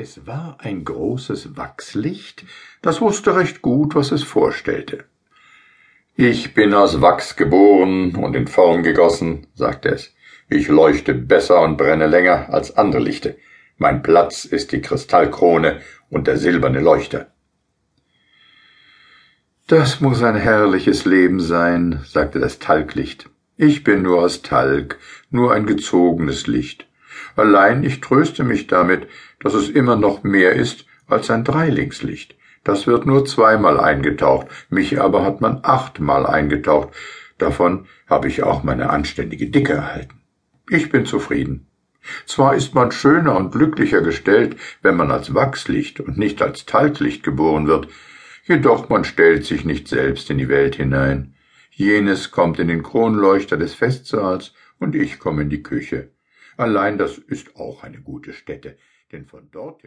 Es war ein großes Wachslicht, das wusste recht gut, was es vorstellte. Ich bin aus Wachs geboren und in Form gegossen, sagte es. Ich leuchte besser und brenne länger als andere Lichte. Mein Platz ist die Kristallkrone und der silberne Leuchter. Das muss ein herrliches Leben sein, sagte das Talglicht. Ich bin nur aus Talg, nur ein gezogenes Licht. Allein ich tröste mich damit, dass es immer noch mehr ist als ein Dreilingslicht. Das wird nur zweimal eingetaucht, mich aber hat man achtmal eingetaucht. Davon habe ich auch meine anständige Dicke erhalten. Ich bin zufrieden. Zwar ist man schöner und glücklicher gestellt, wenn man als Wachslicht und nicht als Talglicht geboren wird, jedoch man stellt sich nicht selbst in die Welt hinein. Jenes kommt in den Kronleuchter des Festsaals und ich komme in die Küche. Allein das ist auch eine gute Stätte, denn von dort her